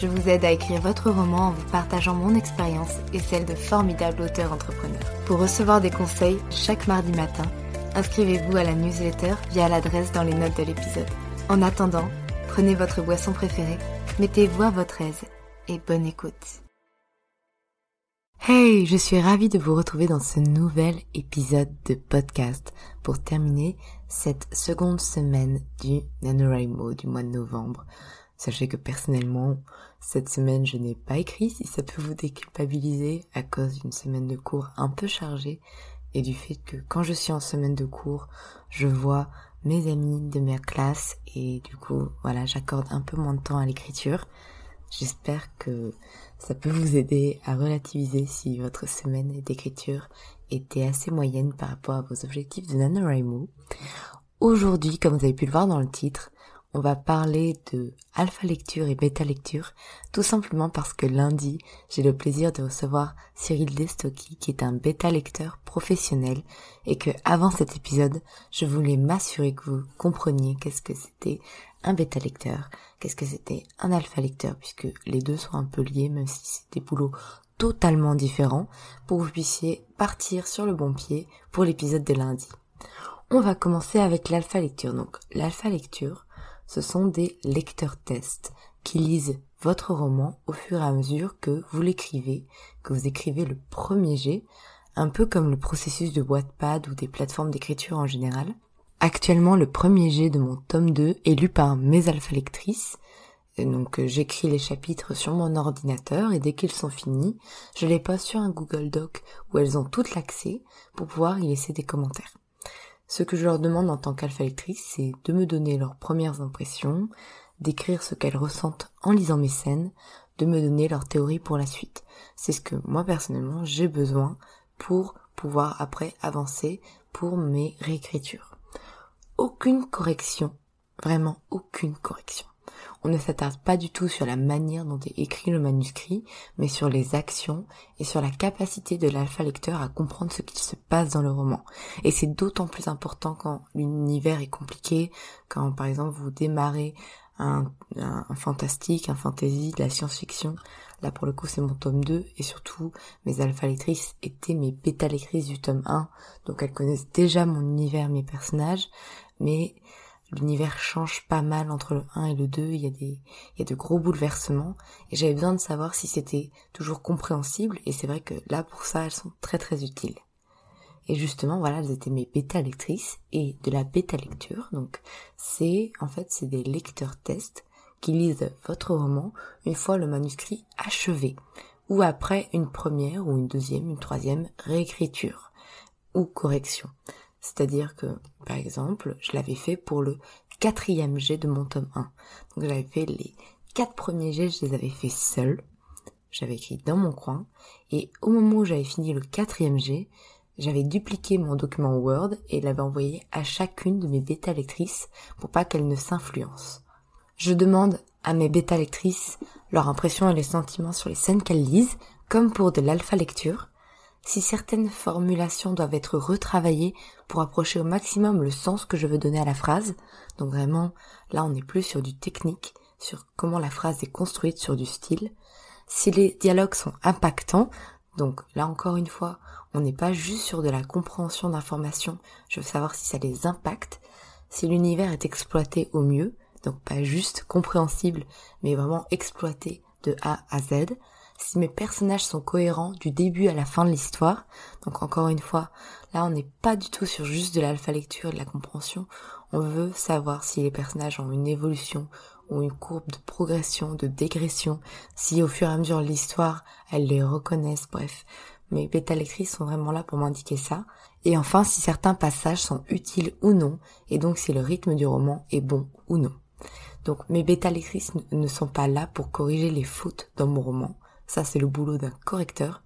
je vous aide à écrire votre roman en vous partageant mon expérience et celle de formidables auteurs entrepreneurs. Pour recevoir des conseils chaque mardi matin, inscrivez-vous à la newsletter via l'adresse dans les notes de l'épisode. En attendant, prenez votre boisson préférée, mettez-vous à votre aise et bonne écoute. Hey, je suis ravie de vous retrouver dans ce nouvel épisode de podcast pour terminer cette seconde semaine du NaNoWriMo du mois de novembre. Sachez que personnellement, cette semaine, je n'ai pas écrit si ça peut vous déculpabiliser à cause d'une semaine de cours un peu chargée et du fait que quand je suis en semaine de cours, je vois mes amis de ma classe et du coup, voilà, j'accorde un peu moins de temps à l'écriture. J'espère que ça peut vous aider à relativiser si votre semaine d'écriture était assez moyenne par rapport à vos objectifs de NaNoWriMo. Aujourd'hui, comme vous avez pu le voir dans le titre, on va parler de alpha lecture et bêta lecture, tout simplement parce que lundi, j'ai le plaisir de recevoir Cyril Destocky, qui est un bêta lecteur professionnel, et que avant cet épisode, je voulais m'assurer que vous compreniez qu'est-ce que c'était un bêta lecteur, qu'est-ce que c'était un alpha lecteur, puisque les deux sont un peu liés, même si c'est des boulots totalement différents, pour que vous puissiez partir sur le bon pied pour l'épisode de lundi. On va commencer avec l'alpha lecture. Donc, l'alpha lecture, ce sont des lecteurs tests qui lisent votre roman au fur et à mesure que vous l'écrivez, que vous écrivez le premier jet, un peu comme le processus de Wattpad ou des plateformes d'écriture en général. Actuellement, le premier jet de mon tome 2 est lu par mes alpha lectrices. Donc j'écris les chapitres sur mon ordinateur et dès qu'ils sont finis, je les poste sur un Google Doc où elles ont tout l'accès pour pouvoir y laisser des commentaires. Ce que je leur demande en tant qu'alpha lectrice, c'est de me donner leurs premières impressions, d'écrire ce qu'elles ressentent en lisant mes scènes, de me donner leur théorie pour la suite. C'est ce que moi personnellement j'ai besoin pour pouvoir après avancer pour mes réécritures. Aucune correction, vraiment aucune correction. On ne s'attarde pas du tout sur la manière dont est écrit le manuscrit, mais sur les actions et sur la capacité de l'alpha lecteur à comprendre ce qui se passe dans le roman. Et c'est d'autant plus important quand l'univers est compliqué, quand par exemple vous démarrez un, fantastique, un fantasy, de la science-fiction. Là pour le coup c'est mon tome 2 et surtout mes alpha lectrices étaient mes bêta lectrices du tome 1, donc elles connaissent déjà mon univers, mes personnages, mais l'univers change pas mal entre le 1 et le 2, il y a des, il y a de gros bouleversements, et j'avais besoin de savoir si c'était toujours compréhensible, et c'est vrai que là, pour ça, elles sont très très utiles. Et justement, voilà, elles étaient mes bêta lectrices, et de la bêta lecture, donc, c'est, en fait, c'est des lecteurs tests qui lisent votre roman une fois le manuscrit achevé, ou après une première ou une deuxième, une troisième réécriture, ou correction. C'est-à-dire que, par exemple, je l'avais fait pour le quatrième jet de mon tome 1. Donc j'avais fait les quatre premiers jets, je les avais fait seuls. J'avais écrit dans mon coin. Et au moment où j'avais fini le quatrième jet, j'avais dupliqué mon document Word et l'avais envoyé à chacune de mes bêta lectrices pour pas qu'elles ne s'influencent. Je demande à mes bêta lectrices leur impression et les sentiments sur les scènes qu'elles lisent, comme pour de l'alpha lecture. Si certaines formulations doivent être retravaillées pour approcher au maximum le sens que je veux donner à la phrase. Donc vraiment, là on n'est plus sur du technique, sur comment la phrase est construite, sur du style. Si les dialogues sont impactants, donc là encore une fois, on n'est pas juste sur de la compréhension d'informations, je veux savoir si ça les impacte, si l'univers est exploité au mieux, donc pas juste compréhensible, mais vraiment exploité de A à Z, si mes personnages sont cohérents du début à la fin de l'histoire. Donc encore une fois, là on n'est pas du tout sur juste de l'alpha lecture et de la compréhension. On veut savoir si les personnages ont une évolution, ont une courbe de progression, de dégression, si au fur et à mesure de l'histoire, elles les reconnaissent, bref. Mes bêta lectrices sont vraiment là pour m'indiquer ça. Et enfin, si certains passages sont utiles ou non, et donc si le rythme du roman est bon ou non. Donc mes bêta lectrices ne sont pas là pour corriger les fautes dans mon roman. Ça, c'est le boulot d'un correcteur.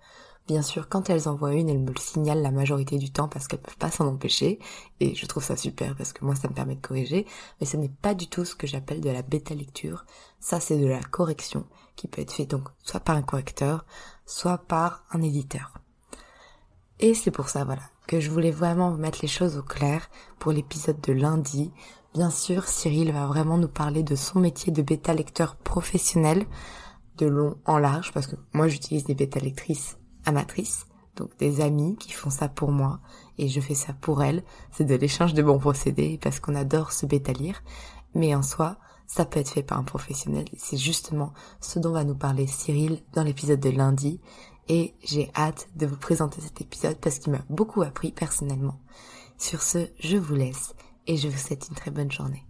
Bien sûr, quand elles envoient une, elles me le signalent la majorité du temps parce qu'elles peuvent pas s'en empêcher. Et je trouve ça super parce que moi, ça me permet de corriger. Mais ce n'est pas du tout ce que j'appelle de la bêta lecture. Ça, c'est de la correction qui peut être faite donc soit par un correcteur, soit par un éditeur. Et c'est pour ça, voilà, que je voulais vraiment vous mettre les choses au clair pour l'épisode de lundi. Bien sûr, Cyril va vraiment nous parler de son métier de bêta lecteur professionnel de long en large parce que moi j'utilise des bêta lectrices amatrices, donc des amis qui font ça pour moi et je fais ça pour elles. C'est de l'échange de bons procédés parce qu'on adore se bêta lire, mais en soi, ça peut être fait par un professionnel. C'est justement ce dont va nous parler Cyril dans l'épisode de lundi et j'ai hâte de vous présenter cet épisode parce qu'il m'a beaucoup appris personnellement. Sur ce, je vous laisse et je vous souhaite une très bonne journée.